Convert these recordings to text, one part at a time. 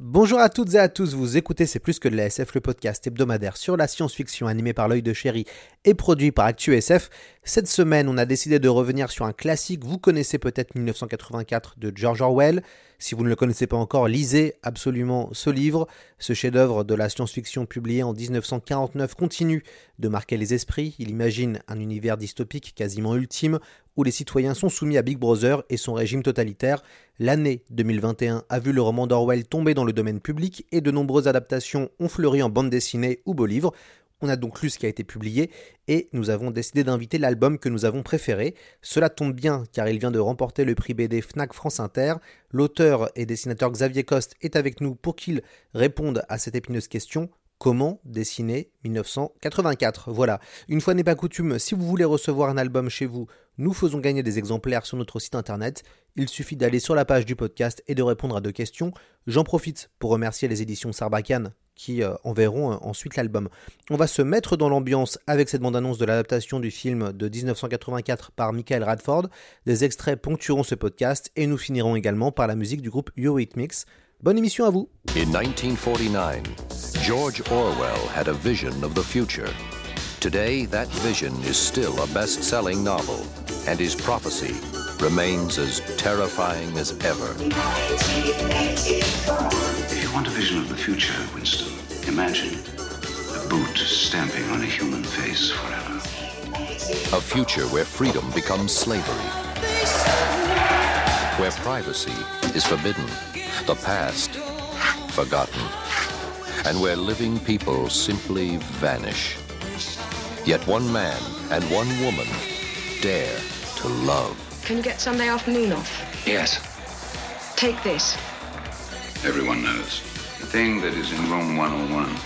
Bonjour à toutes et à tous, vous écoutez C'est plus que de la SF, le podcast hebdomadaire sur la science-fiction animé par l'œil de chéri et produit par ActuSF. Cette semaine, on a décidé de revenir sur un classique, vous connaissez peut-être 1984 de George Orwell. Si vous ne le connaissez pas encore, lisez absolument ce livre. Ce chef-d'œuvre de la science-fiction publié en 1949 continue de marquer les esprits. Il imagine un univers dystopique quasiment ultime où les citoyens sont soumis à Big Brother et son régime totalitaire. L'année 2021 a vu le roman d'Orwell tomber dans le domaine public et de nombreuses adaptations ont fleuri en bande dessinée ou beaux livres. On a donc lu ce qui a été publié et nous avons décidé d'inviter l'album que nous avons préféré. Cela tombe bien car il vient de remporter le prix BD FNAC France Inter. L'auteur et dessinateur Xavier Coste est avec nous pour qu'il réponde à cette épineuse question. Comment dessiner 1984 Voilà. Une fois n'est pas coutume, si vous voulez recevoir un album chez vous, nous faisons gagner des exemplaires sur notre site internet. Il suffit d'aller sur la page du podcast et de répondre à deux questions. J'en profite pour remercier les éditions Sarbacane qui euh, enverront euh, ensuite l'album. On va se mettre dans l'ambiance avec cette bande-annonce de l'adaptation du film de 1984 par Michael Radford. Des extraits ponctueront ce podcast et nous finirons également par la musique du groupe It Mix. Bonne émission à vous. In 1949, George Orwell had a vision of the future. Today, that vision is still a best-selling novel, and his prophecy remains as terrifying as ever. If you want a vision of the future, Winston, imagine a boot stamping on a human face forever. A future where freedom becomes slavery, where privacy is forbidden, the past forgotten, and where living people simply vanish. Yet one man and one woman dare to love. Can you get Sunday afternoon off? Yes, Take this. everyone knows. The thing that is in room 101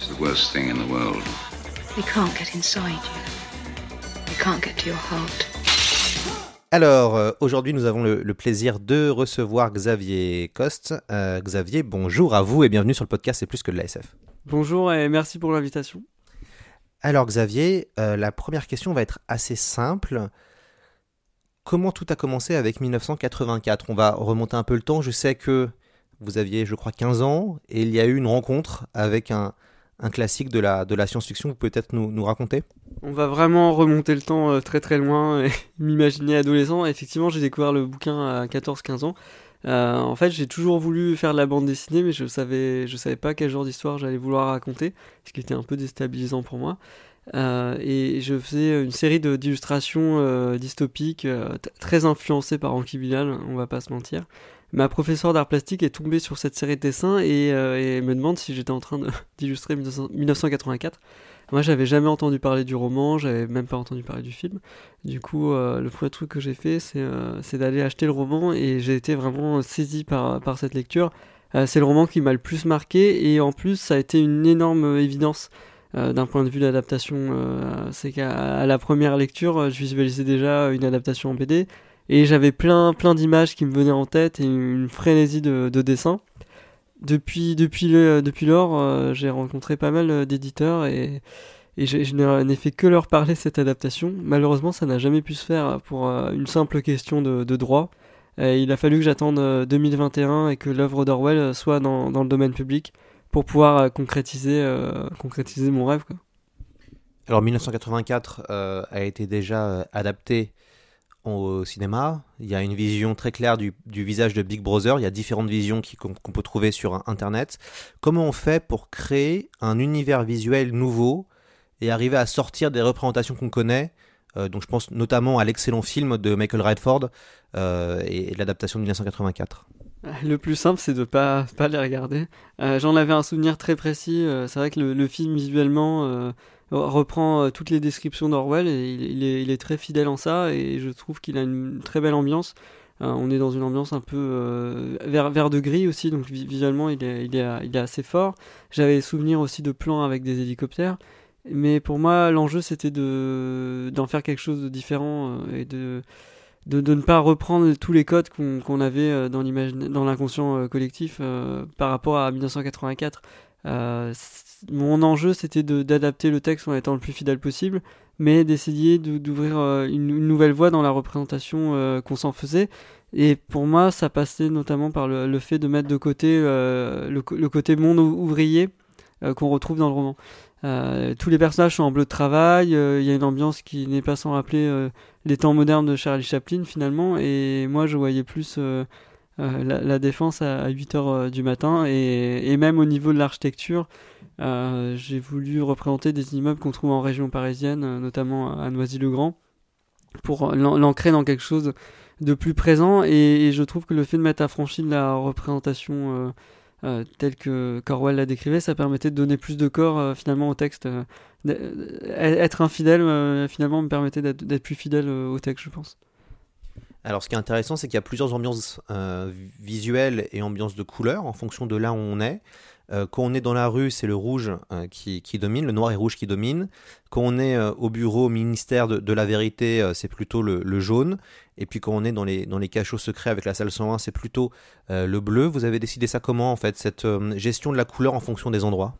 is the worst thing in the world. We can't get inside you. We can't get to your heart. Alors, euh, aujourd'hui, nous avons le, le plaisir de recevoir Xavier Coste. Euh, Xavier, bonjour à vous et bienvenue sur le podcast C'est plus que de la SF. Bonjour et merci pour l'invitation. Alors, Xavier, euh, la première question va être assez simple. Comment tout a commencé avec 1984 On va remonter un peu le temps. Je sais que vous aviez, je crois, 15 ans et il y a eu une rencontre avec un, un classique de la, science-fiction. Vous pouvez peut-être nous, raconter? On va vraiment remonter le temps euh, très très loin et m'imaginer adolescent. Effectivement, j'ai découvert le bouquin à 14-15 ans. Euh, en fait, j'ai toujours voulu faire de la bande dessinée, mais je savais, je savais pas quel genre d'histoire j'allais vouloir raconter, ce qui était un peu déstabilisant pour moi. Euh, et je faisais une série d'illustrations euh, dystopiques, très influencées par Anki Bilal, on va pas se mentir. Ma professeure d'art plastique est tombée sur cette série de dessins et, euh, me demande si j'étais en train d'illustrer 1900 1984. Moi, j'avais jamais entendu parler du roman, j'avais même pas entendu parler du film. Du coup, euh, le premier truc que j'ai fait, c'est euh, c'est d'aller acheter le roman et j'ai été vraiment saisi par, cette lecture. C'est le roman qui m'a le plus marqué et en plus, ça a été une énorme évidence d'un point de vue d'adaptation. c'est qu'à la première lecture, je visualisais déjà une adaptation en BD et j'avais plein, plein d'images qui me venaient en tête et une frénésie de, de dessin. Depuis, depuis, le, depuis lors, euh, j'ai rencontré pas mal euh, d'éditeurs et, j'ai- je n'ai fait que leur parler cette adaptation. Malheureusement, ça n'a jamais pu se faire pour euh, une simple question de, de droit. Il a fallu que j'attende euh, 2021 et que l'œuvre d'Orwell soit dans, dans le domaine public pour pouvoir concrétiser, concrétiser mon rêve. Quoi. Alors 1984 euh, a été déjà adapté au cinéma. Il y a une vision très claire du, visage de Big Brother. Il y a différentes visions qu'on peut trouver sur Internet. Comment on fait pour créer un univers visuel nouveau et arriver à sortir des représentations qu'on connaît Euh, Donc je pense notamment à l'excellent film de Michael Radford euh, et, l'adaptation de 1984. Le plus simple, c'est de pas pas les regarder. Euh, J'en avais un souvenir très précis. C'est vrai que le, film visuellement reprend euh, toutes les descriptions d'Orwell et il, est, très fidèle en ça. Et je trouve qu'il a une très belle ambiance. Euh, on est dans une ambiance un peu vert, vert de gris aussi, donc visuellement il est, il est, assez fort. J'avais souvenir aussi de plans avec des hélicoptères. Mais pour moi, l'enjeu c'était de d'en faire quelque chose de différent et de de, ne pas reprendre tous les codes qu'on qu avait euh, dans dans l'inconscient euh, collectif euh, par rapport à 1984. Euh, mon enjeu, c'était d'adapter le texte en étant le plus fidèle possible, mais d'essayer d'ouvrir une, une, nouvelle voie dans la représentation qu'on s'en faisait. Et pour moi, ça passait notamment par le, le fait de mettre de côté le, le, côté monde ouvrier qu'on retrouve dans le roman. Euh, tous les personnages sont en bleu de travail, il euh, y a une ambiance qui n'est pas sans rappeler euh, les temps modernes de Charlie Chaplin finalement, et moi je voyais plus la, la, défense à, à 8 heures du matin, et, même au niveau de l'architecture, j'ai voulu représenter des immeubles qu'on trouve en région parisienne, notamment à Noisy-le-Grand, pour l'ancrer dans quelque chose de plus présent, et, je trouve que le fait de m'être affranchi de la représentation euh, tel que Corwell la décrivait, ça permettait de donner plus de corps euh, finalement au texte. Euh, être infidèle euh, finalement me permettait d'être plus fidèle euh, au texte, je pense. Alors ce qui est intéressant, c'est qu'il y a plusieurs ambiances visuelles et ambiances de couleurs en fonction de là où on est. Euh, quand on est dans la rue, c'est le rouge euh, qui, domine, le noir et rouge qui domine. Quand on est euh, au bureau, au ministère de, la vérité, c'est plutôt le, jaune. Et puis quand on est dans les, dans les cachots secrets avec la salle 101, c'est plutôt le bleu. Vous avez décidé ça comment en fait, cette gestion de la couleur en fonction des endroits?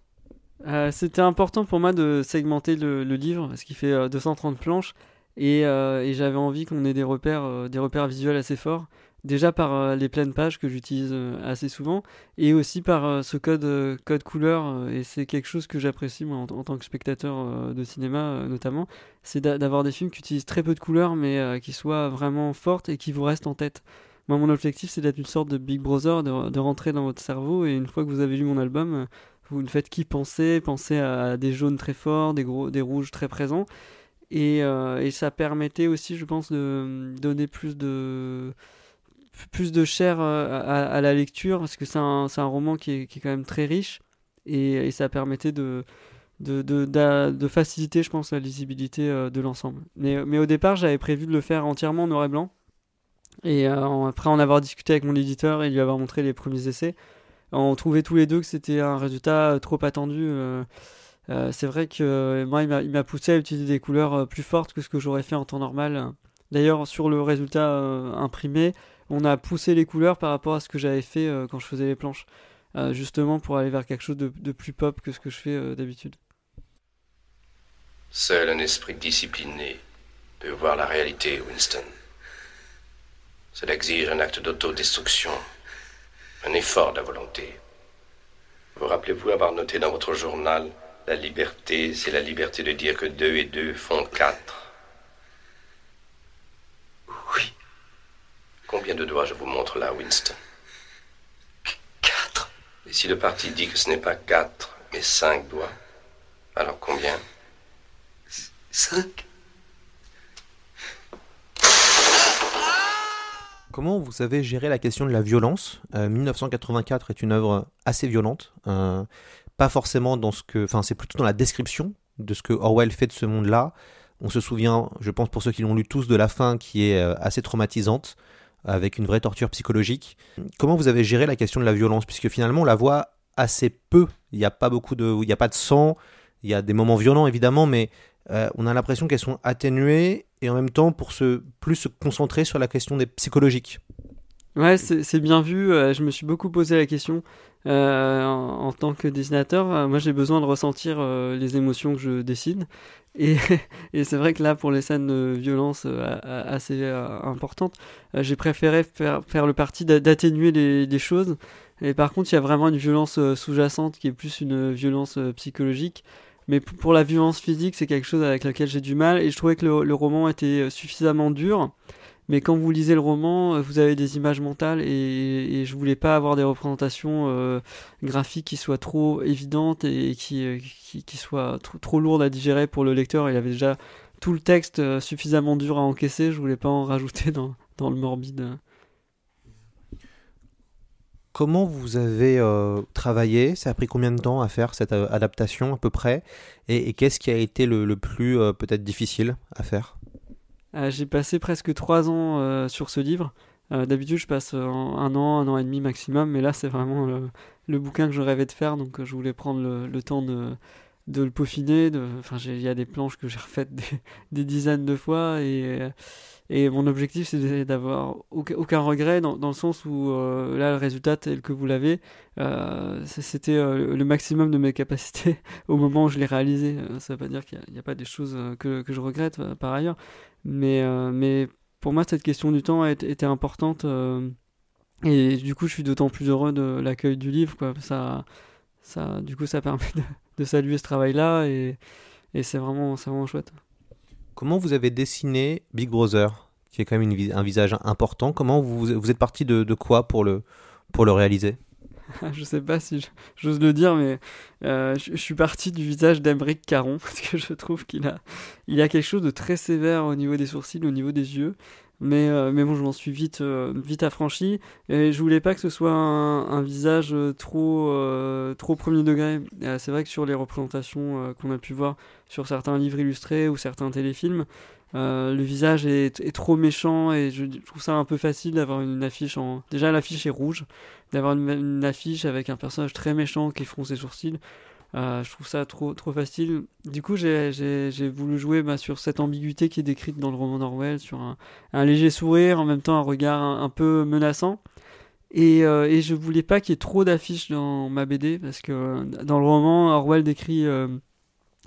C'était important pour moi de segmenter le, le livre, parce qu'il fait 230 planches. Et, et j'avais envie qu'on ait des repères, des repères visuels assez forts. Déjà par euh, les pleines pages que j'utilise euh, assez souvent. Et aussi par euh, ce code code couleur et c'est quelque chose que j'apprécie moi en, en, tant que spectateur de cinéma notamment. C'est d'avoir des films qui utilisent très peu de couleurs mais qui soient vraiment fortes et qui vous restent en tête. Moi mon objectif c'est d'être une sorte de Big Brother de, de, rentrer dans votre cerveau. Et une fois que vous avez lu mon album vous ne faites qu'y penser penser à des jaunes très forts des gros des rouges très présents et, euh, et ça permettait aussi je pense de donner plus de plus de chair euh, à, la lecture parce que c'est un, un, roman qui est, qui est, quand même très riche et, ça permettait de, de, de, faciliter, je pense, la lisibilité euh, de l'ensemble. Mais, mais au départ, j'avais prévu de le faire entièrement en noir et blanc. Et euh, après en avoir discuté avec mon éditeur et lui avoir montré les premiers essais, on trouvait tous les deux que c'était un résultat trop attendu. Euh, euh, c'est vrai que moi, il m'a poussé à utiliser des couleurs plus fortes que ce que j'aurais fait en temps normal. D'ailleurs, sur le résultat imprimé, on a poussé les couleurs par rapport à ce que j'avais fait euh, quand je faisais les planches, euh, justement pour aller vers quelque chose de, plus pop que ce que je fais euh, d'habitude. Seul un esprit discipliné peut voir la réalité, Winston. Cela exige un acte d'autodestruction, un effort de la volonté. Vous rappelez-vous avoir noté dans votre journal La liberté, c'est la liberté de dire que deux et deux font quatre. Combien de doigts je vous montre là, Winston? Quatre. Et si le parti dit que ce n'est pas quatre, mais cinq doigts, alors combien? Cinq. Comment vous avez géré la question de la violence? Euh, 1984 est une œuvre assez violente, euh, pas forcément dans ce que, enfin c'est plutôt dans la description de ce que Orwell fait de ce monde-là. On se souvient, je pense pour ceux qui l'ont lu tous, de la fin qui est euh, assez traumatisante avec une vraie torture psychologique. Comment vous avez géré la question de la violence? Puisque finalement, on la voit assez peu. Il n'y a pas beaucoup de, il n'y a pas de sang. Il y a des moments violents évidemment, mais euh, on a l'impression qu'elles sont atténuées et en même temps pour se plus se concentrer sur la question des psychologiques. Ouais, c'est bien vu. Euh, je me suis beaucoup posé la question euh, en, tant que dessinateur. Euh, moi, j'ai besoin de ressentir les émotions que je dessine. Et, c'est vrai que là, pour les scènes de violence assez importantes, j'ai préféré faire, le parti d'atténuer les, choses. Et par contre, il y a vraiment une violence sous-jacente qui est plus une violence psychologique. Mais pour la violence physique, c'est quelque chose avec laquelle j'ai du mal. Et je trouvais que le, le roman était suffisamment dur mais quand vous lisez le roman, vous avez des images mentales et, et je voulais pas avoir des représentations euh, graphiques qui soient trop évidentes et qui, qui, qui soient trop, trop, lourdes à digérer pour le lecteur. Il avait déjà tout le texte euh, suffisamment dur à encaisser, je voulais pas en rajouter dans, dans le morbide. Comment vous avez euh, travaillé? Ça a pris combien de temps à faire cette euh, adaptation à peu près? Et, et qu'est-ce qui a été le, le plus euh, peut-être difficile à faire? Euh, J'ai passé presque trois ans euh, sur ce livre. Euh, D'habitude, je passe euh, un an, un an et demi maximum, mais là, c'est vraiment le, bouquin que je rêvais de faire, donc euh, je voulais prendre le, temps de, le peaufiner. Enfin, il y a des planches que j'ai refaites des, dizaines de fois, et, euh, mon objectif, c'est d'avoir aucun, regret, dans, le sens où euh, là, le résultat tel que vous l'avez, euh, c'était euh, le maximum de mes capacités au moment où je l'ai réalisé. Euh, Ça veut pas dire qu'il n'y a, pas des choses euh, que, je regrette euh, par ailleurs, mais, euh, mais pour moi, cette question du temps était importante. euh, et du coup, je suis d'autant plus heureux de l'accueil du livre. Quoi. Ça, ça, du coup, ça permet de, saluer ce travail-là et, et c'est vraiment, vraiment chouette. Comment vous avez dessiné Big Brother, qui est quand même une un visage important? Comment vous, vous êtes parti de, de quoi pour le, pour le réaliser? je sais pas si j'ose le dire, mais euh, je, suis parti du visage d'Emeric Caron parce que je trouve qu'il a, il a quelque chose de très sévère au niveau des sourcils, au niveau des yeux. Mais, euh, mais bon, je m'en suis vite, euh, vite affranchi. Je voulais pas que ce soit un, un visage trop, trop premier degré. C'est vrai que sur les représentations qu'on a pu voir sur certains livres illustrés ou certains téléfilms, euh, le visage est, est trop méchant et je, trouve ça un peu facile d'avoir une affiche en. Déjà, l'affiche est rouge, d'avoir une, affiche avec un personnage très méchant qui fronce ses sourcils. Euh, je trouve ça trop, trop facile. Du coup, j'ai- voulu jouer bah, sur cette ambiguïté qui est décrite dans le roman d'Orwell, sur un, un léger sourire, en même temps un regard un, peu menaçant. Et, euh, et je voulais pas qu'il y ait trop d'affiches dans ma BD, parce que euh, dans le roman, Orwell décrit,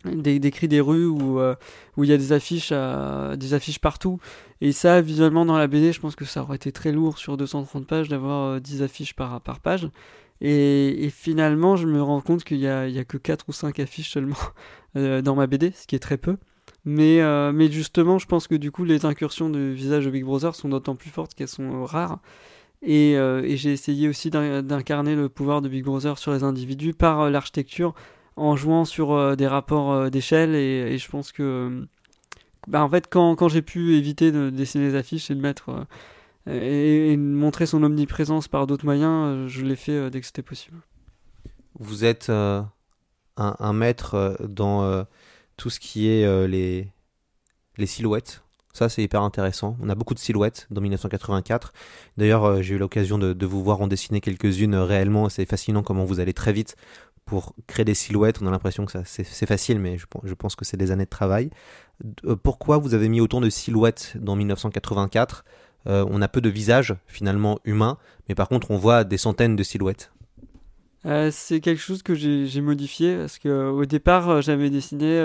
euh, dé- décrit des rues où, euh, où il y a des affiches, à- des affiches partout. Et ça, visuellement, dans la BD, je pense que ça aurait été très lourd sur 230 pages d'avoir euh, 10 affiches par, par page. Et, et finalement, je me rends compte qu'il y a, il y a que 4 ou 5 affiches seulement euh, dans ma BD, ce qui est très peu. Mais, euh, mais justement, je pense que du coup, les incursions de visage de Big Brother sont d'autant plus fortes qu'elles sont euh, rares. Et, euh, et j'ai essayé aussi d'in- d'incarner le pouvoir de Big Brother sur les individus par euh, l'architecture, en jouant sur euh, des rapports euh, d'échelle. Et, je pense que, euh, bah, en fait, quand, j'ai pu éviter de dessiner les affiches et de mettre et, montrer son omniprésence par d'autres moyens, je l'ai fait dès que c'était possible. Vous êtes un, maître dans tout ce qui est les, silhouettes. Ça, c'est hyper intéressant. On a beaucoup de silhouettes dans 1984. D'ailleurs, j'ai eu l'occasion de, vous voir en dessiner quelques-unes réellement. C'est fascinant comment vous allez très vite pour créer des silhouettes. On a l'impression que ça, c'est, facile, mais je, pen- je pense que c'est des années de travail. Euh, pourquoi vous avez mis autant de silhouettes dans 1984 Euh, On a peu de visages finalement humains, mais par contre, on voit des centaines de silhouettes. Euh, c'est quelque chose que j'ai modifié parce que au départ j'avais dessiné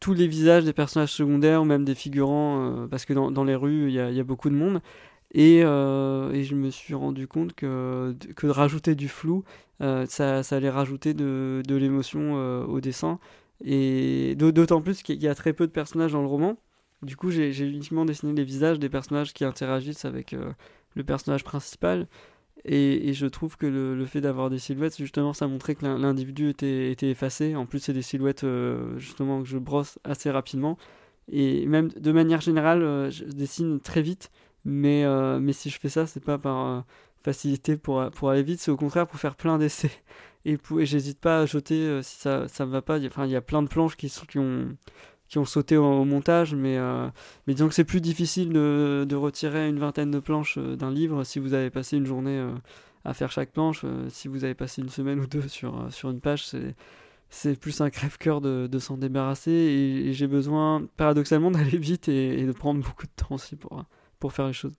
tous les visages des personnages secondaires ou même des figurants parce que dans, les rues il y a beaucoup de monde et, euh, et je me suis rendu compte que, que de rajouter du flou euh, ça, ça allait rajouter de, de l'émotion euh, au dessin et d'au- d'autant plus qu'il y a très peu de personnages dans le roman du coup j'ai uniquement dessiné les visages des personnages qui interagissent avec le personnage principal et, je trouve que le, le fait d'avoir des silhouettes, justement, ça montrait que l'in- l'individu était, était effacé. En plus, c'est des silhouettes, justement, que je brosse assez rapidement. Et même de manière générale, je dessine très vite. Mais, euh, mais si je fais ça, c'est pas par euh, facilité pour, pour aller vite, c'est au contraire pour faire plein d'essais. Et, j'hésite pas à jeter euh, si ça ça me va pas. Enfin, il y a plein de planches qui, sont, qui, ont, qui ont sauté au, montage, mais, mais disons que c'est plus difficile de, de retirer une vingtaine de planches d'un livre si vous avez passé une journée à faire chaque planche. si vous avez passé une semaine ou deux sur, sur une page, c'est, c'est plus un crève-cœur de, de s'en débarrasser. Et, j'ai besoin, paradoxalement, d'aller vite et de prendre beaucoup de temps aussi pour, pour faire les choses.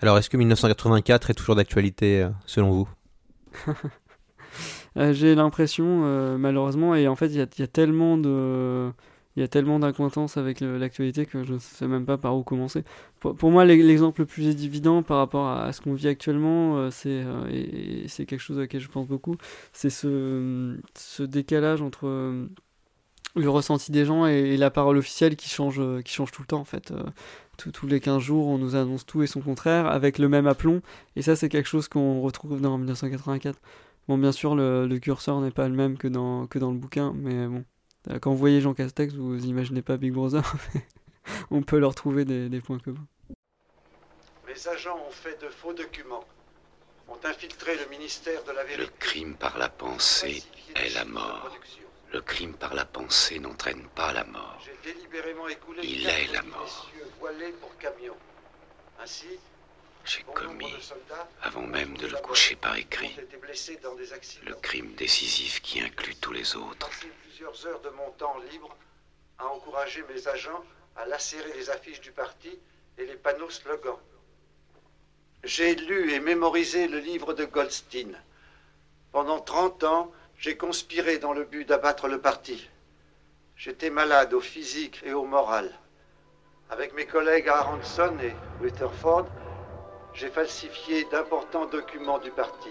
Alors, est-ce que 1984 est toujours d'actualité euh, selon vous? Euh, j'ai l'impression, euh, malheureusement, et en fait, il y a, il y a tellement de. Il y a tellement d'incointance avec l'actualité que je ne sais même pas par où commencer. Pour, pour moi, l'e- l'exemple le plus évident par rapport à, à ce qu'on vit actuellement, euh, c'est euh, et, et c'est quelque chose auquel je pense beaucoup, c'est ce, ce décalage entre le ressenti des gens et, et la parole officielle qui change, qui change tout le temps en fait. Tous- les 15 jours, on nous annonce tout et son contraire avec le même aplomb. Et ça, c'est quelque chose qu'on retrouve dans 1984. Bon, bien sûr, le, le curseur n'est pas le même que dans, que dans le bouquin, mais bon. Quand vous voyez Jean Castex, vous imaginez pas Big Brother, mais on peut leur trouver des, des points communs. Les agents ont fait de faux documents. ont infiltré le ministère de la vérité. Le crime par la pensée est la mort. Le crime par la pensée n'entraîne pas la mort. J'ai délibérément écoulé Il est la mort. essieux voilés pour camion. Ainsi, J'ai commis, avant même de le coucher par écrit, le crime décisif qui inclut tous les autres. passé plusieurs heures de mon temps libre à encourager mes agents à lacérer les affiches du parti et les panneaux slogans. J'ai lu et mémorisé le livre de Goldstein. Pendant 30 ans, j'ai conspiré dans le but d'abattre le parti. J'étais malade au physique et au moral. Avec mes collègues Aronson et Rutherford, j'ai falsifié d'importants documents du parti.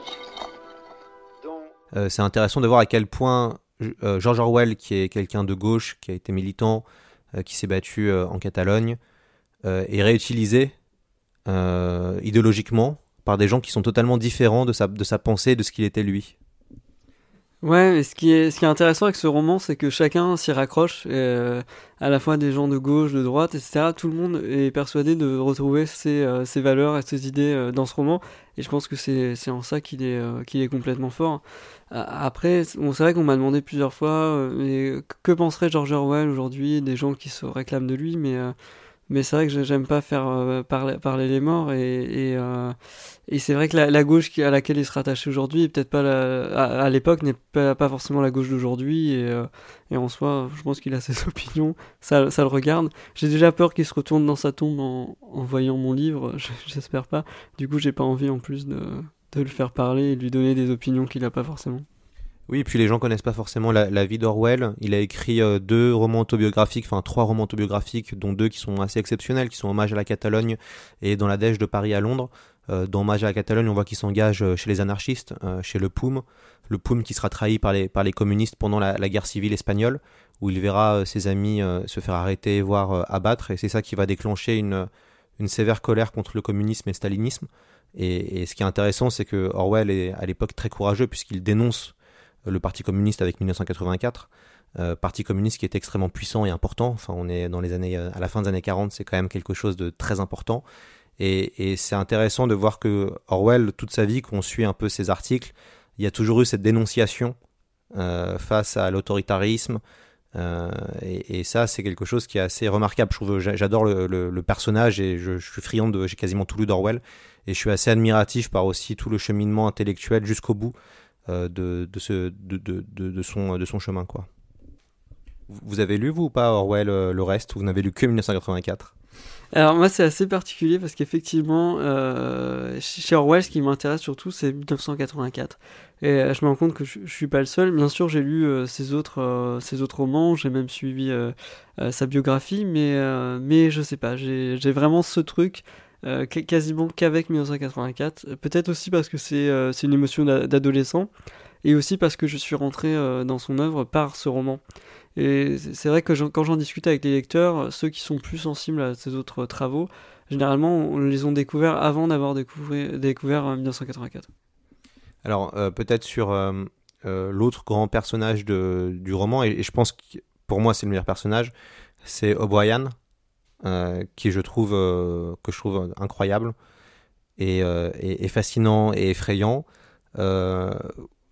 Euh, c'est intéressant de voir à quel point euh, George Orwell, qui est quelqu'un de gauche, qui a été militant, euh, qui s'est battu en Catalogne, est réutilisé idéologiquement par des gens qui sont totalement différents de sa, de sa pensée, de ce qu'il était lui. Ouais, mais ce qui est, ce qui est intéressant avec ce roman, c'est que chacun s'y raccroche, euh, à la fois des gens de gauche, de droite, etc. Tout le monde est persuadé de retrouver ses, euh, ses valeurs et ses idées euh, dans ce roman, et je pense que c'est, c'est en ça qu'il est, euh, qu'il est complètement fort. Après, bon, c'est vrai qu'on m'a demandé plusieurs fois, euh, mais que penserait George Orwell aujourd'hui, des gens qui se réclament de lui, mais, euh, mais c'est vrai que j'ai- j'aime pas faire euh, parler, les morts, et, euh, et c'est vrai que la, gauche à laquelle il se rattache aujourd'hui, peut-être pas la, à, l'époque, n'est pas, forcément la gauche d'aujourd'hui. Et, euh, et en soi, je pense qu'il a ses opinions, ça, ça le regarde. J'ai déjà peur qu'il se retourne dans sa tombe en, en voyant mon livre, je- j'espère pas. Du coup, j'ai pas envie en plus de, de le faire parler et lui donner des opinions qu'il a pas forcément. Oui, et puis les gens connaissent pas forcément la, vie d'Orwell. Il a écrit euh, deux romans autobiographiques, enfin trois romans autobiographiques, dont deux qui sont assez exceptionnels, qui sont Hommage à la Catalogne et Dans la Dèche de Paris à Londres. Euh, dans Hommage à la Catalogne, on voit qu'il s'engage euh, chez les anarchistes, chez le POUM. Le POUM qui sera trahi par les, par les communistes pendant la, guerre civile espagnole, où il verra ses amis se faire arrêter, voire abattre. Et c'est ça qui va déclencher une, une sévère colère contre le communisme et le stalinisme. Et ce qui est intéressant, c'est que Orwell est à l'époque très courageux, puisqu'il dénonce le Parti communiste avec 1984, euh, Parti communiste qui est extrêmement puissant et important. Enfin, on est dans les années, euh, à la fin des années 40, c'est quand même quelque chose de très important. Et, c'est intéressant de voir que Orwell, toute sa vie, qu'on suit un peu ses articles, il y a toujours eu cette dénonciation euh, face à l'autoritarisme. Et, ça, c'est quelque chose qui est assez remarquable. J'adore le, personnage et je, suis friand de, j'ai quasiment tout lu d'Orwell. Et je suis assez admiratif par aussi tout le cheminement intellectuel jusqu'au bout de, de, ce, de, de, son, de son chemin. Quoi. Vous avez lu, vous ou pas, Orwell, euh, le reste ou Vous n'avez lu que 1984 Alors moi c'est assez particulier parce qu'effectivement euh, chez Orwell ce qui m'intéresse surtout c'est 1984 et euh, je me rends compte que je, je suis pas le seul. Bien sûr j'ai lu euh, ses autres euh, ses autres romans, j'ai même suivi euh, euh, sa biographie, mais euh, mais je sais pas, j'ai vraiment ce truc euh, qu- quasiment qu'avec 1984. Peut-être aussi parce que c'est euh, une émotion d'a- d'adolescent et aussi parce que je suis rentré euh, dans son œuvre par ce roman. Et c'est vrai que quand j'en discute avec les lecteurs, ceux qui sont plus sensibles à ces autres travaux, généralement on les ont découverts avant d'avoir découvert, découvert euh, 1984. Alors, peut-être sur l'autre grand personnage de, du roman, et, et je pense que pour moi c'est le meilleur personnage, c'est O'Brien, qui je trouve, euh, que je trouve incroyable, et, euh, fascinant et effrayant. Euh,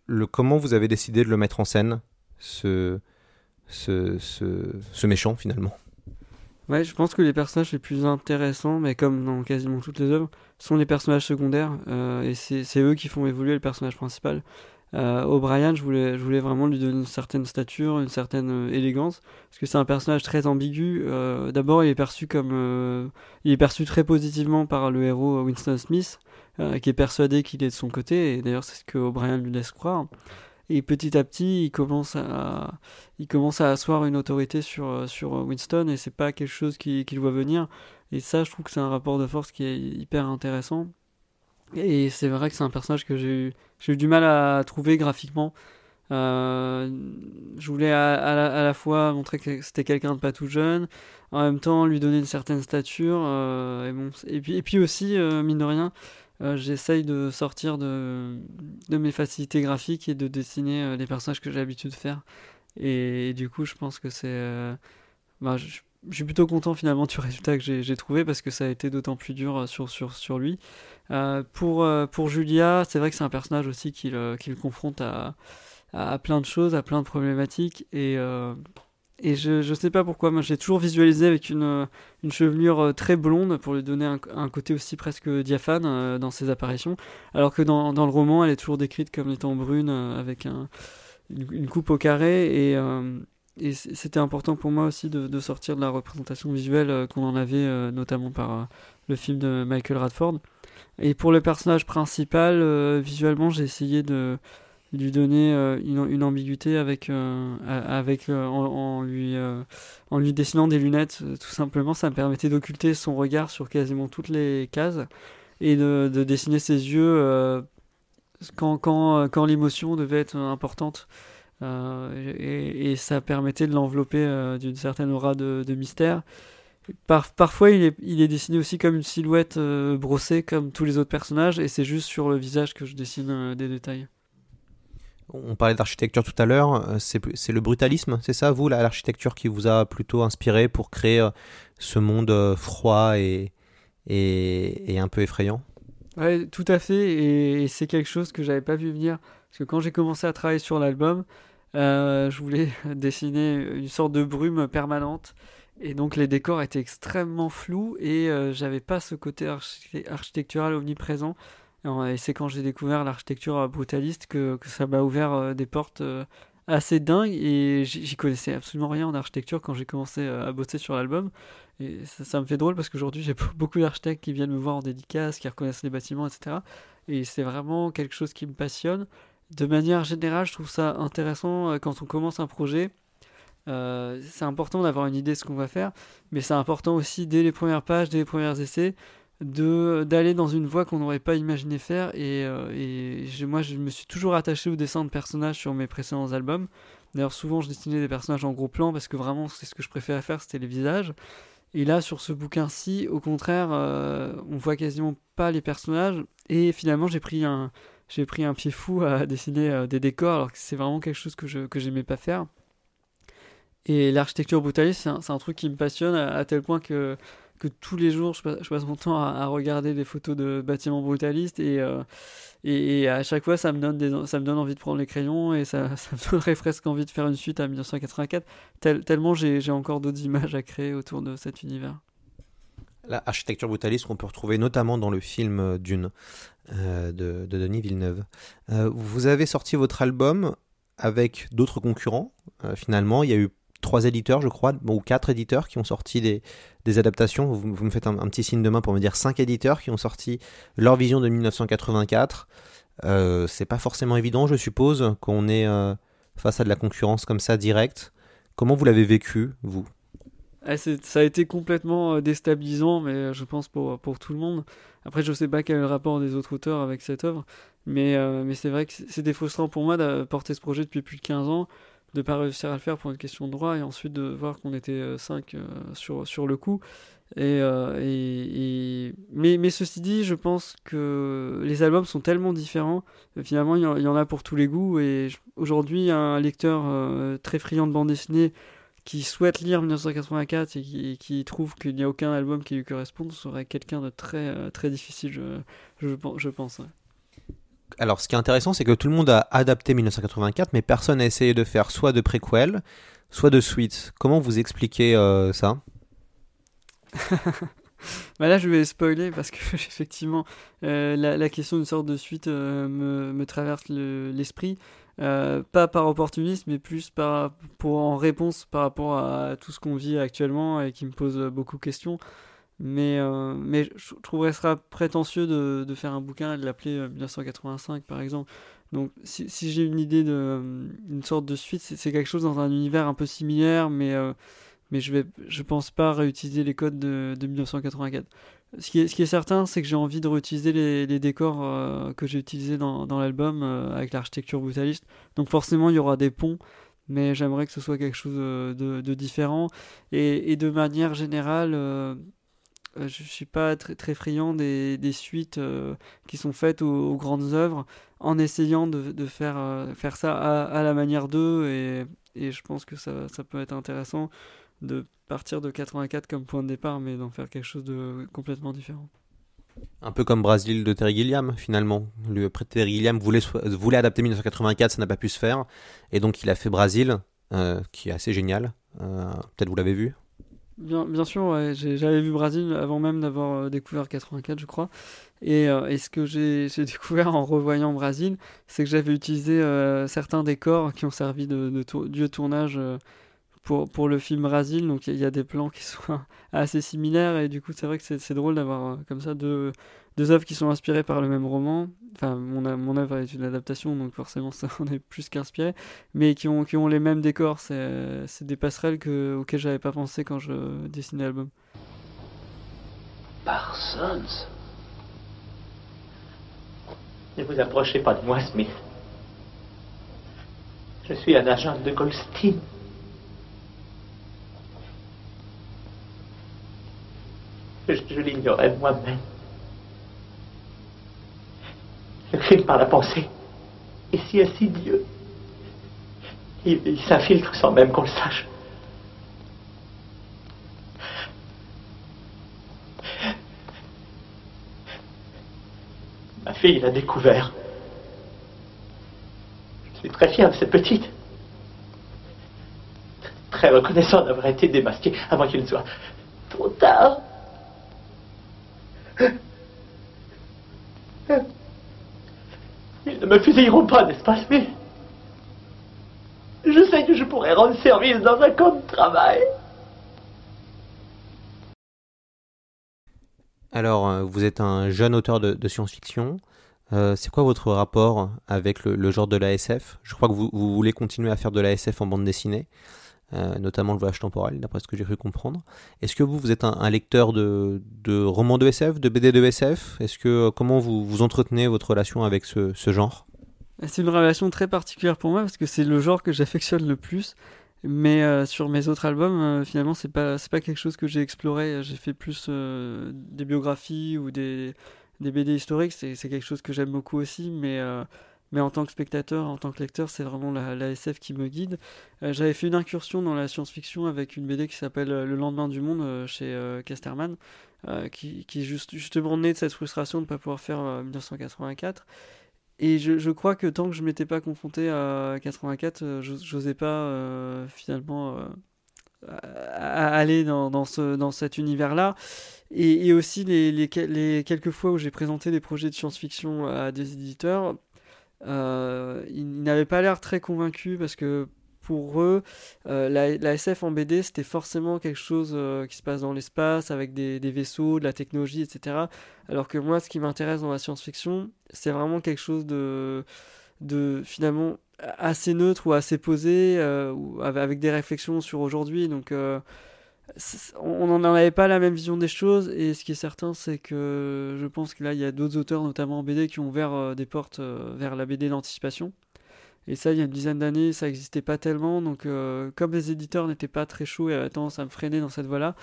le, comment vous avez décidé de le mettre en scène, ce, ce, ce, méchant finalement? Ouais, je pense que les personnages les plus intéressants, mais comme dans quasiment toutes les œuvres, sont les personnages secondaires, euh, et c'est eux qui font évoluer le personnage principal. Euh, O'Brien, je voulais, je voulais vraiment lui donner une certaine stature, une certaine euh, élégance, parce que c'est un personnage très ambigu. Euh, D'abord, il est perçu comme, euh, il est perçu très positivement par le héros Winston Smith, euh, qui est persuadé qu'il est de son côté, et d'ailleurs c'est ce que O'Brien lui laisse croire. Et petit à petit, il commence à, il commence à asseoir une autorité sur, sur Winston et c'est pas quelque chose qu'il qu'il voit venir. Et ça, je trouve que c'est un rapport de force qui est hyper intéressant. Et c'est vrai que c'est un personnage que j'ai eu, eu du mal à trouver graphiquement. Euh, je voulais à, la, la fois montrer que c'était quelqu'un de pas tout jeune, en même temps lui donner une certaine stature. euh, et, bon, et, puis, et puis aussi, euh, mine de rien, j'essaye de sortir de, de mes facilités graphiques et de dessiner les personnages que j'ai l'habitude de faire. Et, du coup, je pense que c'est. bah, je, je suis plutôt content finalement du résultat que j'ai trouvé parce que ça a été d'autant plus dur sur, sur, lui. pour, pour Julia, c'est vrai que c'est un personnage aussi qui le, confronte à, plein de choses, à plein de problématiques. Et, je, je sais pas pourquoi, moi j'ai toujours visualisé avec une, une chevelure euh, très blonde pour lui donner un, côté aussi presque diaphane euh, dans ses apparitions, alors que dans, le roman elle est toujours décrite comme étant brune euh, avec un, une, coupe au carré et, et c'était important pour moi aussi de, sortir de la représentation visuelle qu'on en avait notamment par le film de Michael Radford. Et pour le personnage principal, visuellement j'ai essayé de lui donner euh, une, une, ambiguïté avec, euh, euh, en, lui, dessinant des lunettes, tout simplement. Ça me permettait d'occulter son regard sur quasiment toutes les cases et de, de dessiner ses yeux quand l'émotion devait être importante. Et, et, ça permettait de l'envelopper d'une certaine aura de, de mystère. Par, parfois, il est, il est, dessiné aussi comme une silhouette brossée, comme tous les autres personnages, et c'est juste sur le visage que je dessine des détails. On parlait d'architecture tout à l'heure, euh, c'est le brutalisme, c'est ça, vous, l'architecture qui vous a plutôt inspiré pour créer euh, ce monde euh, froid et, et, un peu effrayant? Oui, tout à fait, et, c'est quelque chose que j'avais pas vu venir. Parce que quand j'ai commencé à travailler sur l'album, je voulais dessiner une sorte de brume permanente. Et donc les décors étaient extrêmement flous et j'avais pas ce côté architectural omniprésent. Et c'est quand j'ai découvert l'architecture brutaliste que, ça m'a ouvert euh, des portes euh, assez dingues et j'y connaissais absolument rien en architecture quand j'ai commencé euh, à bosser sur l'album. Et ça, me fait drôle parce qu'aujourd'hui j'ai beaucoup d'architectes qui viennent me voir en dédicace, qui reconnaissent les bâtiments, etc. Et c'est vraiment quelque chose qui me passionne. De manière générale, je trouve ça intéressant quand on commence un projet. c'est important d'avoir une idée de ce qu'on va faire, mais c'est important aussi dès les premières pages, dès les premiers essais, de d'aller dans une voie qu'on n'aurait pas imaginé faire et, euh, moi je me suis toujours attaché au dessin de personnages sur mes précédents albums d'ailleurs souvent je dessinais des personnages en gros plan parce que vraiment c'est ce que je préférais faire c'était les visages et là sur ce bouquin-ci au contraire euh, on voit quasiment pas les personnages et finalement j'ai pris un j'ai pris un pied fou à dessiner euh, des décors alors que c'est vraiment quelque chose que je que j'aimais pas faire et l'architecture brutaliste c'est un, truc qui me passionne à tel point que que tous les jours, je passe, mon temps à, regarder des photos de bâtiments brutalistes euh, et, et, à chaque fois, ça me, donne des, ça me donne envie de prendre les crayons et ça, ça me donnerait presque envie de faire une suite à 1984, tellement j'ai encore d'autres images à créer autour de cet univers. L'architecture brutaliste qu'on peut retrouver notamment dans le film euh, Dune euh, de, de, Denis Villeneuve. vous avez sorti votre album avec d'autres concurrents. finalement, il y a eu trois éditeurs, je crois, ou quatre éditeurs qui ont sorti des, adaptations. Vous, me faites un, petit signe de main pour me dire cinq éditeurs qui ont sorti leur vision de 1984. Euh, c'est pas forcément évident, je suppose, qu'on est euh, face à de la concurrence comme ça directe. Comment vous l'avez vécu, vous? Ça a été complètement euh, déstabilisant, mais je pense pour, pour tout le monde. Après, je sais pas quel est le rapport des autres auteurs avec cette œuvre, mais, mais c'est vrai que c'était frustrant pour moi de porter ce projet depuis plus de 15 ans de pas réussir à le faire pour une question de droit et ensuite de voir qu'on était 5 euh, euh, sur, sur le coup. Euh, et, Mais, mais ceci dit, je pense que les albums sont tellement différents. Finalement, il y, en a pour tous les goûts. Et aujourd'hui, un lecteur très friand de bande dessinée qui souhaite lire 1984 et qui, qui trouve qu'il n'y a aucun album qui lui corresponde serait quelqu'un de très, très difficile, je, je, je pense alors, ce qui est intéressant, c'est que tout le monde a adapté 1984, mais personne n'a essayé de faire soit de préquel, soit de suite. Comment vous expliquez euh, ça? Bah là, je vais spoiler parce que effectivement, euh, la, question d'une sorte de suite euh, me, traverse l'esprit, pas par opportunisme, mais plus par, pour, en réponse par rapport à tout ce qu'on vit actuellement et qui me pose beaucoup de questions. Mais, euh, mais je trouverais sera prétentieux de, de, faire un bouquin et de l'appeler 1985 euh, par exemple. Donc si, si j'ai une idée de euh, sorte de suite, c'est quelque chose dans un univers un peu similaire, mais, mais je vais je pense pas réutiliser les codes de, de 1984. Ce qui est, certain, c'est que j'ai envie de réutiliser les, décors que j'ai utilisés dans, l'album avec l'architecture brutaliste. Donc forcément, il y aura des ponts mais j'aimerais que ce soit quelque chose de, de différent. Et, de manière générale, euh, je suis pas très, friand des, suites euh, qui sont faites aux, grandes œuvres en essayant de, faire, euh, faire ça à, la manière d'eux et, je pense que ça, peut être intéressant. De partir de 84 comme point de départ, mais d'en faire quelque chose de complètement différent. Un peu comme Brasil de Terry Gilliam, finalement. Le Terry Gilliam voulait, voulait adapter 1984, ça n'a pas pu se faire. Et donc il a fait Brasil, euh, qui est assez génial. Euh, peut-être vous l'avez vu Bien, bien sûr, ouais. j'avais vu Brasil avant même d'avoir euh, découvert 84, je crois. Et, et ce que j'ai découvert en revoyant Brasil, c'est que j'avais utilisé certains décors qui ont servi de, de lieu de tournage pour, pour le film Brasil. Donc il y, a des plans qui sont assez similaires et du coup c'est vrai que c'est drôle d'avoir euh, comme ça deux, deux œuvres qui sont inspirées par le même roman. Enfin mon, mon œuvre est une adaptation donc forcément ça en est plus qu'inspiré, mais qui ont, qui ont les mêmes décors. C'est des passerelles que, auxquelles j'avais pas pensé quand je dessinais l'album. Parsons Ne vous approchez pas de moi, Smith. Je suis un agent de Goldstein. Je, l'ignorais moi-même. Le crime par la pensée est si insidieux. Il, il s'infiltre sans même qu'on le sache. Ma fille l'a découvert. Je suis très fier de cette petite. Très reconnaissant d'avoir été démasqué avant qu'il ne soit trop tard. Ils ne me fusilleront pas, n'est-ce pas, Smith? Je sais que je pourrais rendre service dans un camp de travail. Alors, euh, vous êtes un jeune auteur de, science-fiction. Euh, c'est quoi votre rapport avec le, genre de la SF Je crois que vous, voulez continuer à faire de la SF en bande dessinée. Euh, notamment le voyage temporel, d'après ce que j'ai cru comprendre. Est-ce que vous, vous êtes un, lecteur de, de, romans de SF, de BD de SF Est-ce que comment vous, vous entretenez votre relation avec ce, ce genre? C'est une relation très particulière pour moi parce que c'est le genre que j'affectionne le plus. Mais euh, sur mes autres albums, euh, finalement, c'est pas c'est pas quelque chose que j'ai exploré. J'ai fait plus des biographies ou des des BD historiques. C'est quelque chose que j'aime beaucoup aussi, mais mais en tant que spectateur, en tant que lecteur, c'est vraiment la, SF qui me guide. Euh, j'avais fait une incursion dans la science-fiction avec une BD qui s'appelle euh, Le lendemain du monde euh, chez Casterman, qui, est juste, justement née de cette frustration de ne pas pouvoir faire 1984. Et je, crois que tant que je m'étais pas confronté à 84, j'osais pas finalement aller dans, dans, ce, dans cet univers-là. Et, aussi les, quelques fois où j'ai présenté des projets de science-fiction à des éditeurs, euh, ils n'avaient pas l'air très convaincus parce que pour eux, euh, la, SF en BD, c'était forcément quelque chose euh, qui se passe dans l'espace, avec des, vaisseaux, de la technologie, etc. Alors que moi, ce qui m'intéresse dans la science-fiction, c'est vraiment quelque chose de, finalement assez neutre ou assez posé, avec des réflexions sur aujourd'hui. On n'en avait pas la même vision des choses et ce qui est certain c'est que je pense que là il y a d'autres auteurs notamment en BD qui ont ouvert euh, des portes euh, vers la BD d'anticipation. Et ça il y a une dizaine d'années ça n'existait pas tellement donc euh, comme les éditeurs n'étaient pas très chauds et avaient tendance à me freiner dans cette voie là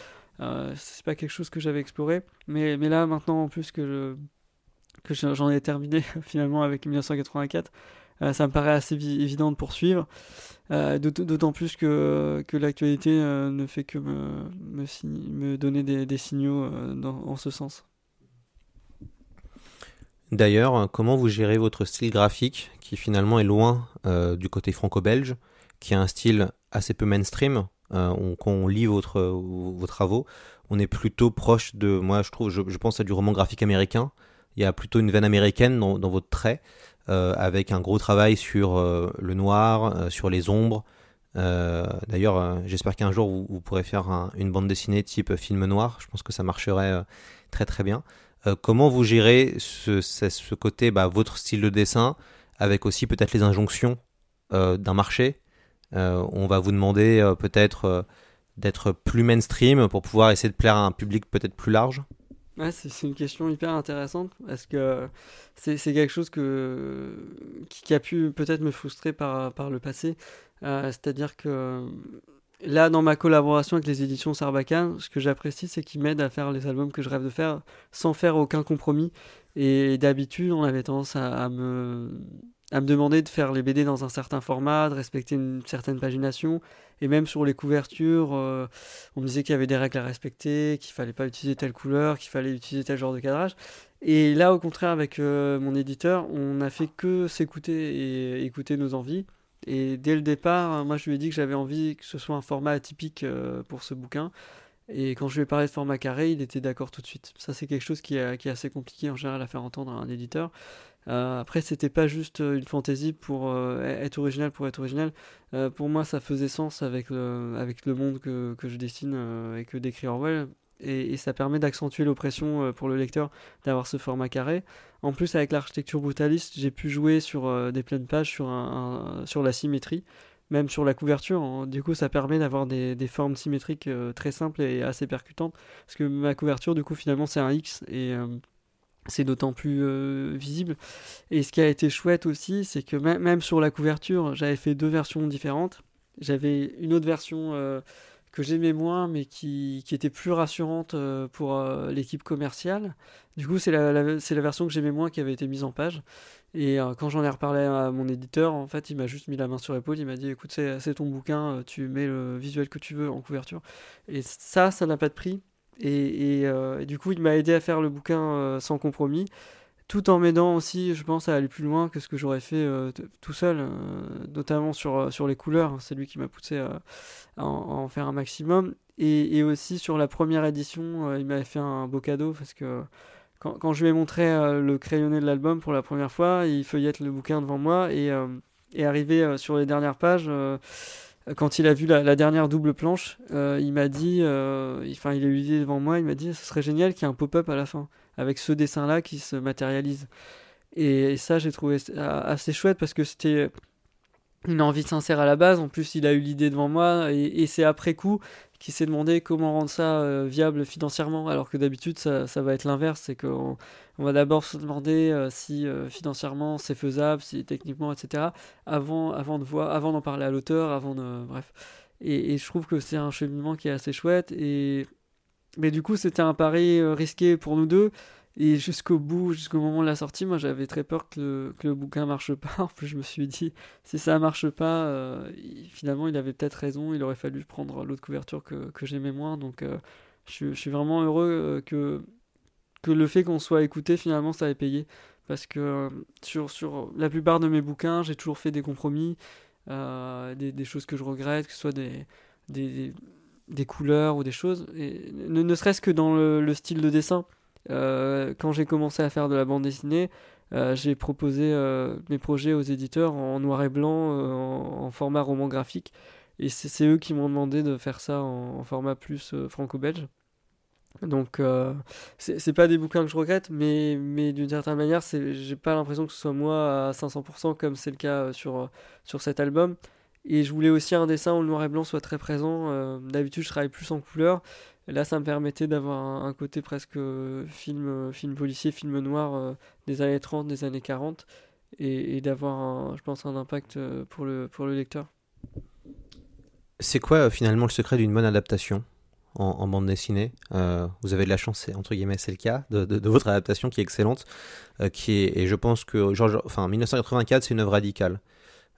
c'est pas quelque chose que j'avais exploré. Mais, mais là maintenant en plus que j'en ai terminé finalement avec 1984 euh, ça me paraît assez évident de poursuivre. Euh, d'autant plus que, que l'actualité euh, ne fait que me, me, donner des, signaux dans, en ce sens. D'ailleurs, comment vous gérez votre style graphique qui finalement est loin du côté franco-belge, qui a un style assez peu mainstream Quand on lit votre, vos travaux, on est plutôt proche de, moi je trouve, je, pense à du roman graphique américain. Il y a plutôt une veine américaine dans, dans votre trait. Euh, avec un gros travail sur euh, le noir, euh, sur les ombres. D'ailleurs, j'espère qu'un jour vous, pourrez faire une bande dessinée type film noir. Je pense que ça marcherait très très bien. comment vous gérez ce, côté, bah, votre style de dessin, avec aussi peut-être les injonctions d'un marché? On va vous demander peut-être d'être plus mainstream pour pouvoir essayer de plaire à un public peut-être plus large Ouais, c'est une question hyper intéressante parce que c'est quelque chose que, qui, a pu peut-être me frustrer par, par le passé. Euh, c'est-à-dire que là, dans ma collaboration avec les éditions Sarbacane, ce que j'apprécie, c'est qu'ils m'aident à faire les albums que je rêve de faire sans faire aucun compromis. Et d'habitude, on avait tendance à, me, à me demander de faire les BD dans un certain format, de respecter une certaine pagination. Et même sur les couvertures, euh, on me disait qu'il y avait des règles à respecter, qu'il fallait pas utiliser telle couleur, qu'il fallait utiliser tel genre de cadrage. Et là, au contraire, avec euh, mon éditeur, on n'a fait que s'écouter et écouter nos envies. Et dès le départ, moi, je lui ai dit que j'avais envie que ce soit un format atypique euh, pour ce bouquin. Et quand je lui ai parlé de format carré, il était d'accord tout de suite. Ça, c'est quelque chose qui est, qui est, assez compliqué en général à faire entendre à un éditeur. Euh, après, c'était pas juste une fantaisie pour euh, être original pour être original. Euh, pour moi, ça faisait sens avec le, avec le monde que, que je dessine euh, et que décrit Orwell. Et, ça permet d'accentuer l'oppression euh, pour le lecteur d'avoir ce format carré. En plus, avec l'architecture brutaliste, j'ai pu jouer sur euh, des pleines pages, sur, un, sur la symétrie même sur la couverture. Hein. Du coup, ça permet d'avoir des, des, formes symétriques euh, très simples et assez percutantes. Parce que ma couverture, du coup, finalement, c'est un X et euh, c'est d'autant plus euh, visible. Et ce qui a été chouette aussi, c'est que même sur la couverture, j'avais fait deux versions différentes. J'avais une autre version que j'aimais moins, mais qui, était plus rassurante pour l'équipe commerciale. Du coup, c'est la, version que j'aimais moins qui avait été mise en page. Et euh, quand j'en ai reparlé à mon éditeur, en fait, il m'a juste mis la main sur l'épaule. Il m'a dit écoute, c'est ton bouquin, tu mets le visuel que tu veux en couverture. Et ça, ça n'a pas de prix. Euh, et, du coup, il m'a aidé à faire le bouquin euh, sans compromis, tout en m'aidant aussi, je pense, à aller plus loin que ce que j'aurais fait euh, tout seul, notamment sur, sur les couleurs. C'est lui qui m'a poussé à, en, faire un maximum. Et, aussi sur la première édition, il m'avait fait un beau cadeau parce que quand, quand, je lui ai montré le crayonné de l'album pour la première fois, il feuillette le bouquin devant moi et, arrivé sur les dernières pages, quand il a vu la, dernière double planche, il m'a dit, enfin il a eu l'idée devant moi, il m'a dit ce serait génial qu'il y ait un pop-up à la fin avec ce dessin-là qui se matérialise. Et, ça j'ai trouvé assez chouette parce que c'était une envie sincère à la base. En plus, il a eu l'idée devant moi et, et c'est après coup qu'il s'est demandé comment rendre ça euh, viable financièrement. Alors que d'habitude, ça, ça, va être l'inverse. C'est qu'on on va d'abord se demander euh, si euh, financièrement c'est faisable, si techniquement, etc. Avant, avant de voir, avant d'en parler à l'auteur, avant de, bref. Et, je trouve que c'est un cheminement qui est assez chouette. Et mais du coup, c'était un pari risqué pour nous deux. Et jusqu'au bout, jusqu'au moment de la sortie, moi j'avais très peur que le, que le bouquin marche pas. En plus, je me suis dit, si ça marche pas, euh, finalement il avait peut-être raison, il aurait fallu prendre l'autre couverture que, que j'aimais moins. Donc euh, je, suis vraiment heureux euh, que, que le fait qu'on soit écouté, finalement, ça ait payé. Parce que sur, sur la plupart de mes bouquins, j'ai toujours fait des compromis, des, des, choses que je regrette, que ce soit des, des, des couleurs ou des choses. Et ne, ne serait-ce que dans le, le style de dessin. Euh, quand j'ai commencé à faire de la bande dessinée, euh, j'ai proposé euh, mes projets aux éditeurs en noir et blanc, en, en, format roman graphique. Et c'est eux qui m'ont demandé de faire ça en, en format plus franco-belge. Donc, c'est pas des bouquins que je regrette, mais, mais d'une certaine manière, j'ai pas l'impression que ce soit moi à 500% comme c'est le cas sur, sur cet album. Et je voulais aussi un dessin où le noir et blanc soit très présent. D'habitude, je travaille plus en couleur. Là, ça me permettait d'avoir un, côté presque film, film policier, film noir euh, des années 30, des années 40, et, et d'avoir, je pense, un impact pour le, pour le lecteur. C'est quoi euh, finalement le secret d'une bonne adaptation? En, bande dessinée euh, Vous avez de la chance, entre guillemets, c'est le cas, de, votre adaptation qui est excellente, euh, et je pense que George, enfin, 1984, c'est une œuvre radicale.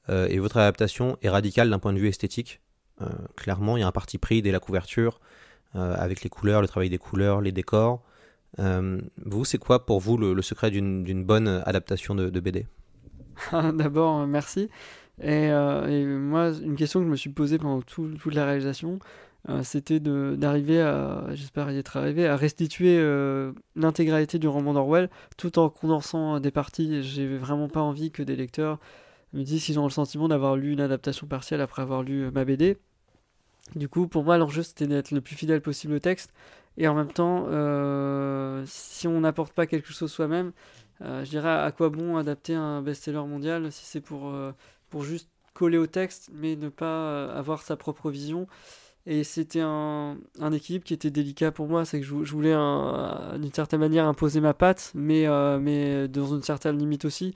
Euh, et votre adaptation est radicale d'un point de vue esthétique. clairement, il y a un parti pris dès la couverture avec les couleurs, le travail des couleurs, les décors. Vous, c'est quoi pour vous le, secret d'une bonne adaptation de, BD D'abord, merci. Et, moi, une question que je me suis posée pendant tout, toute la réalisation, c'était d'arriver à, j'espère y être arrivé, à restituer euh, l'intégralité du roman d'Orwell tout en condensant des parties. J'ai vraiment pas envie que des lecteurs me disent qu'ils ont le sentiment d'avoir lu une adaptation partielle après avoir lu ma BD. Du coup, pour moi, l'enjeu c'était d'être le plus fidèle possible au texte. Et en même temps, euh, si on n'apporte pas quelque chose soi-même, euh, je dirais à quoi bon adapter un best-seller mondial si c'est pour, euh, pour juste coller au texte, mais ne pas avoir sa propre vision? Et c'était un, un équilibre qui était délicat pour moi, c'est que je, je voulais d'une certaine manière imposer ma patte, mais, mais dans une certaine limite aussi.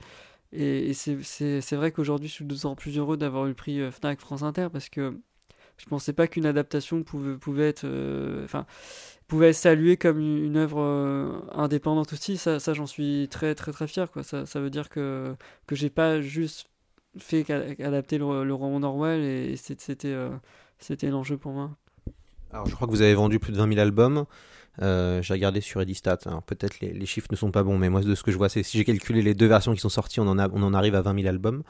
Et, et c'est vrai qu'aujourd'hui, je suis d'autant plus heureux d'avoir eu le prix FNAC France Inter parce que je pensais pas qu'une adaptation pouvait, pouvait être, pouvait être saluée comme une œuvre indépendante aussi. Ça, ça j'en suis très très très fier. Quoi. Ça, ça veut dire que que j'ai pas juste fait qu'adapter le, roman d'Orwell et, c'était c'était l'enjeu pour moi. Alors je crois que vous avez vendu plus de 20 000 albums. Euh, j'ai regardé sur Edistat. Alors peut-être les, les, chiffres ne sont pas bons, mais moi de ce que je vois, c'est si j'ai calculé les deux versions qui sont sorties, on en, arrive à 20 000 albums.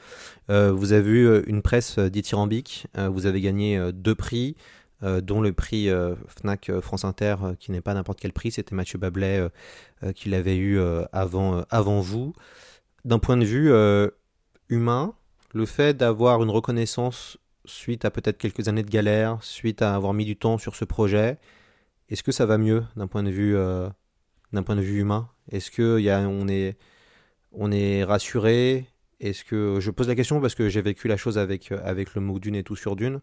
Euh, vous avez eu euh, une presse dithyrambique. vous avez gagné deux prix, dont le prix Fnac France Inter, qui n'est pas n'importe quel prix. C'était Mathieu Bablet qui l'avait eu avant, avant vous. D'un point de vue humain, le fait d'avoir une reconnaissance suite à peut-être quelques années de galère, suite à avoir mis du temps sur ce projet, est-ce que ça va mieux d'un point de vue euh, point de vue humain? Est-ce que est on est rassuré? Est-ce que je pose la question parce que j'ai vécu la chose avec avec le MOOC Dune et tout sur Dune,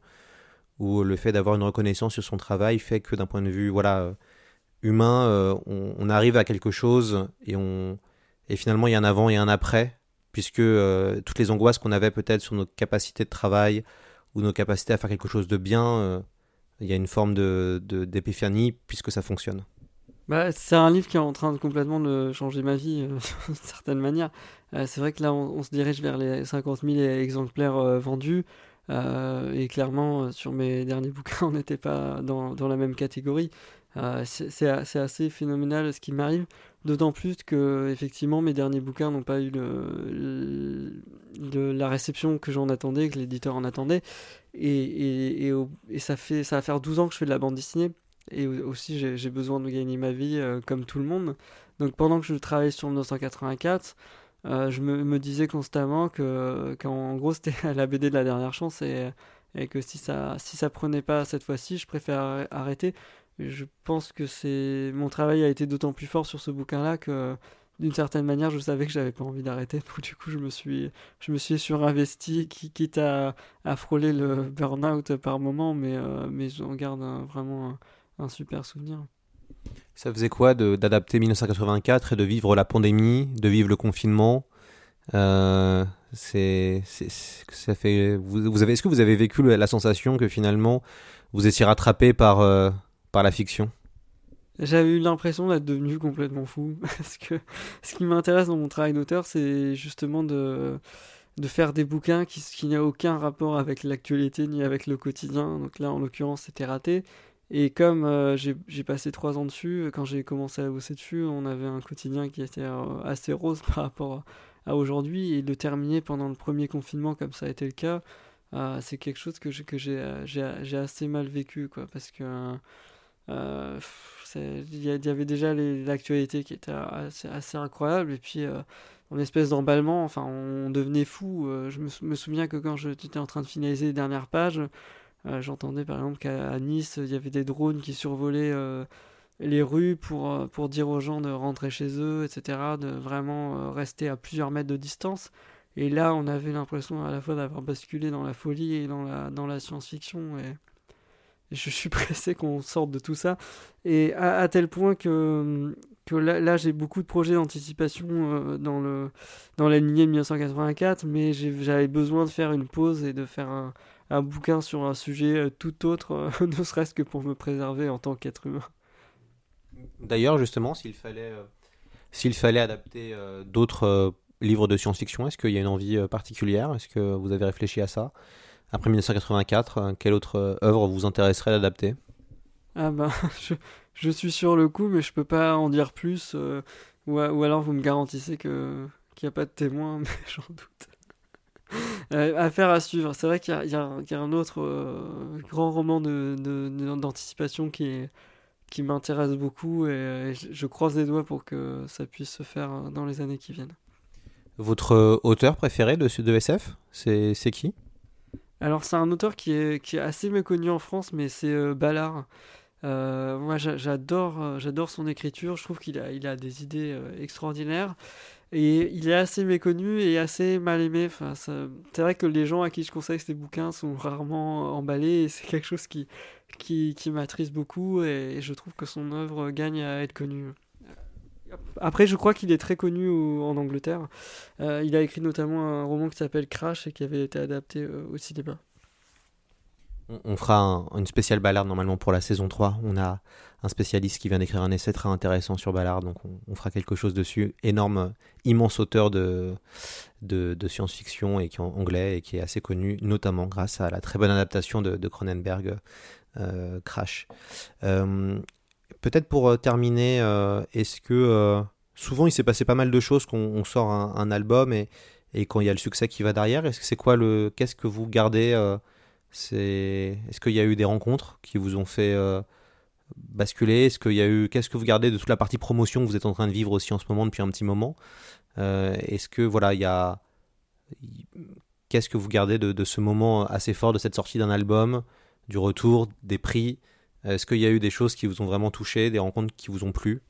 où le fait d'avoir une reconnaissance sur son travail fait que d'un point de vue voilà humain, euh, on, arrive à quelque chose et on et finalement il y a un avant et un après puisque euh, toutes les angoisses qu'on avait peut-être sur notre capacité de travail ou nos capacités à faire quelque chose de bien il y a une forme de, d'épiphanie puisque ça fonctionne. Bah, c'est un livre qui est en train de complètement de changer ma vie euh, d'une certaine manière. Euh, c'est vrai que là, on, se dirige vers les 50 000 exemplaires euh, vendus. et clairement, sur mes derniers bouquins, on n'était pas dans, dans, la même catégorie. C'est assez phénoménal ce qui m'arrive, d'autant plus que effectivement mes derniers bouquins n'ont pas eu la réception que j'en attendais, que l'éditeur en attendait. Et, ça, fait, ça va faire 12 ans que je fais de la bande dessinée. Et aussi, j'ai besoin de gagner ma vie euh, comme tout le monde. Donc pendant que je travaillais sur 1984, euh, je me, me, disais constamment que, qu'en gros, c'était la BD de la dernière chance et, et que si ça, si ça prenait pas cette fois-ci, je préfère arrêter. Je pense que c'est mon travail a été d'autant plus fort sur ce bouquin-là que d'une certaine manière, je savais que j'avais pas envie d'arrêter. Du coup, je me suis, je me suis surinvesti, quitte à, à frôler le burn-out par moment, mais, euh, mais j'en garde vraiment un, super souvenir. Ça faisait quoi d'adapter 1984 et de vivre la pandémie, de vivre le confinement? Euh, c'est, ça fait. Vous, avez, est-ce que vous avez vécu la sensation que finalement vous étiez rattrapé par, euh, par la fiction j'avais eu l'impression d'être devenu complètement fou. Parce que ce qui m'intéresse dans mon travail d'auteur, c'est justement de, de faire des bouquins qui, n'ont aucun rapport avec l'actualité ni avec le quotidien. Donc là, en l'occurrence, c'était raté. Et comme euh, j'ai passé trois ans dessus, quand j'ai commencé à bosser dessus, on avait un quotidien qui était euh, assez rose par rapport à aujourd'hui. Et de terminer pendant le premier confinement, comme ça a été le cas, euh, c'est quelque chose que j'ai assez mal vécu. Quoi, parce que il y, avait déjà l'actualité qui était assez, incroyable. Et puis euh, en espèce d'emballement enfin on devenait fou. Euh, je me, souviens que quand j'étais en train de finaliser les dernières pages euh, j'entendais par exemple qu'à Nice il y avait des drones qui survolaient les rues pour, pour dire aux gens de rentrer chez eux etc de vraiment rester à plusieurs mètres de distance. Et là on avait l'impression à la fois d'avoir basculé dans la folie et dans la, dans la science-fiction je suis pressé qu'on sorte de tout ça. Et à, tel point que, que là, j'ai beaucoup de projets d'anticipation euh, dans, le, dans la lignée de 1984, mais j'avais besoin de faire une pause et de faire un, un bouquin sur un sujet euh, tout autre, euh, ne serait-ce que pour me préserver en tant qu'être humain. D'ailleurs, justement, s'il fallait, s'il fallait adapter d'autres livres de science-fiction, est-ce qu'il y a une envie particulière? Est-ce que vous avez réfléchi à ça? Après 1984, euh, quelle autre euh, œuvre vous intéresserait d'adapter? Ah ben, je, je, suis sur le coup, mais je peux pas en dire plus. Euh, ou, ou, alors vous me garantissez que qu'il n'y a pas de témoin, mais j'en doute. euh, affaire à suivre. C'est vrai qu'il y, y, y, a un autre grand roman d'anticipation de, de, qui, est, qui m'intéresse beaucoup et, je, je, croise les doigts pour que ça puisse se faire dans les années qui viennent. Votre auteur préféré de, de SF, c'est qui? Alors c'est un auteur qui est, assez méconnu en France, mais c'est euh, Ballard. Euh, moi j'adore euh, j'adore son écriture, je trouve qu'il a, il a des idées extraordinaires. Et il est assez méconnu et assez mal aimé. Enfin, c'est vrai que les gens à qui je conseille ces bouquins sont rarement emballés et c'est quelque chose qui, qui, qui m'attriste beaucoup et, je trouve que son œuvre gagne à être connue. Après, je crois qu'il est très connu en Angleterre. Euh, il a écrit notamment un roman qui s'appelle Crash et qui avait été adapté euh, au cinéma. On, fera une spéciale Ballard normalement pour la saison 3. On a un spécialiste qui vient d'écrire un essai très intéressant sur Ballard, donc on, fera quelque chose dessus. Énorme, immense auteur de, de, science-fiction et qui est anglais et qui est assez connu, notamment grâce à la très bonne adaptation de, Cronenberg, euh, Crash. Peut-être pour euh, terminer, est-ce que souvent il s'est passé pas mal de choses qu'on sort un, album et, quand il y a le succès qui va derrière, est-ce que c'est quoi le, qu'est-ce que vous gardez est-ce qu'il y a eu des rencontres qui vous ont fait basculer? Est-ce qu'il y a eu Qu'est-ce que vous gardez de toute la partie promotion que vous êtes en train de vivre aussi en ce moment depuis un petit moment? Euh, Est-ce que voilà, il y a Qu'est-ce que vous gardez de, ce moment assez fort de cette sortie d'un album, du retour, des prix? Est-ce qu'il y a eu des choses qui vous ont vraiment touché, des rencontres qui vous ont plu?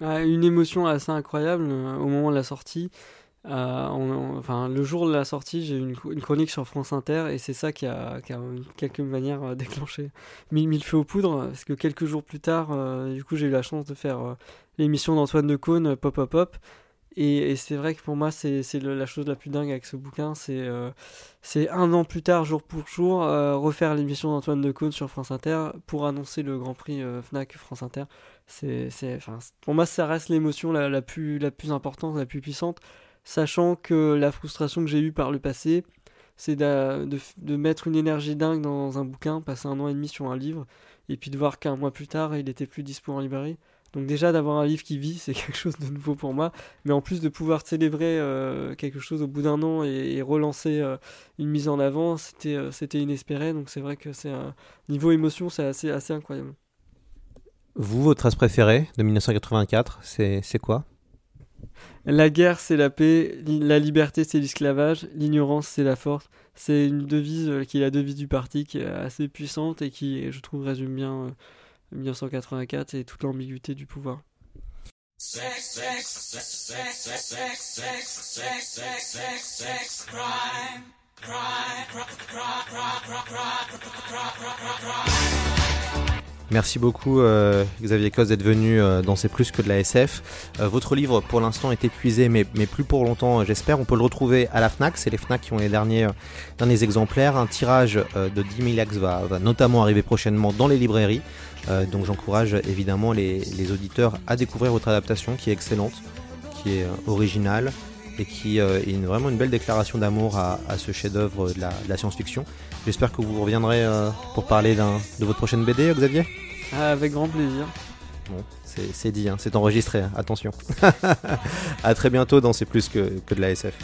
Une émotion assez incroyable euh, au moment de la sortie. Euh, enfin, le jour de la sortie, j'ai eu une, chronique sur France Inter et c'est ça qui a, qui a, quelque manière euh, déclenché mille, mille feux aux poudres. Parce que quelques jours plus tard, euh, du coup, j'ai eu la chance de faire l'émission d'Antoine de Caunes, Pop Pop Pop. Et, c'est vrai que pour moi, c'est la chose la plus dingue avec ce bouquin. C'est c'est un an plus tard, jour pour jour, refaire l'émission d'Antoine de Caunes sur France Inter pour annoncer le Grand Prix Fnac France Inter. C'est, pour moi, ça reste l'émotion la, la, plus, la plus importante, la plus puissante sachant que la frustration que j'ai eue par le passé, c'est de, de, mettre une énergie dingue dans un bouquin, passer un an et demi sur un livre, et puis de voir qu'un mois plus tard, il était plus dispo en librairie. Donc déjà d'avoir un livre qui vit, c'est quelque chose de nouveau pour moi, mais en plus de pouvoir célébrer euh, quelque chose au bout d'un an et, relancer euh, une mise en avant, c'était euh, c'était inespéré, donc c'est vrai que c'est un niveau émotion, c'est assez, assez incroyable. Vous, votre trace préférée de 1984, c'est quoi? La guerre, c'est la paix, la liberté, c'est l'esclavage, l'ignorance, c'est la force. C'est une devise qui est la devise du parti, qui est assez puissante et qui, je trouve, résume bien 1984 euh, et toute l'ambiguïté du pouvoir. Merci beaucoup euh, Xavier Cos d'être venu euh, dans C'est plus que de la SF. Euh, votre livre pour l'instant est épuisé mais, mais plus pour longtemps j'espère. On peut le retrouver à la FNAC, c'est les FNAC qui ont les derniers, exemplaires. Un tirage de 10 000 axes va, notamment arriver prochainement dans les librairies. Donc j'encourage évidemment les, les, auditeurs à découvrir votre adaptation qui est excellente, qui est originale et qui est une, vraiment une belle déclaration d'amour à, à, ce chef-d'œuvre de la, science-fiction. J'espère que vous reviendrez euh, pour parler de votre prochaine BD, Xavier. Ah, avec grand plaisir. Bon, c'est dit, hein, c'est enregistré, hein, attention. à très bientôt dans C'est plus que, que de la SF.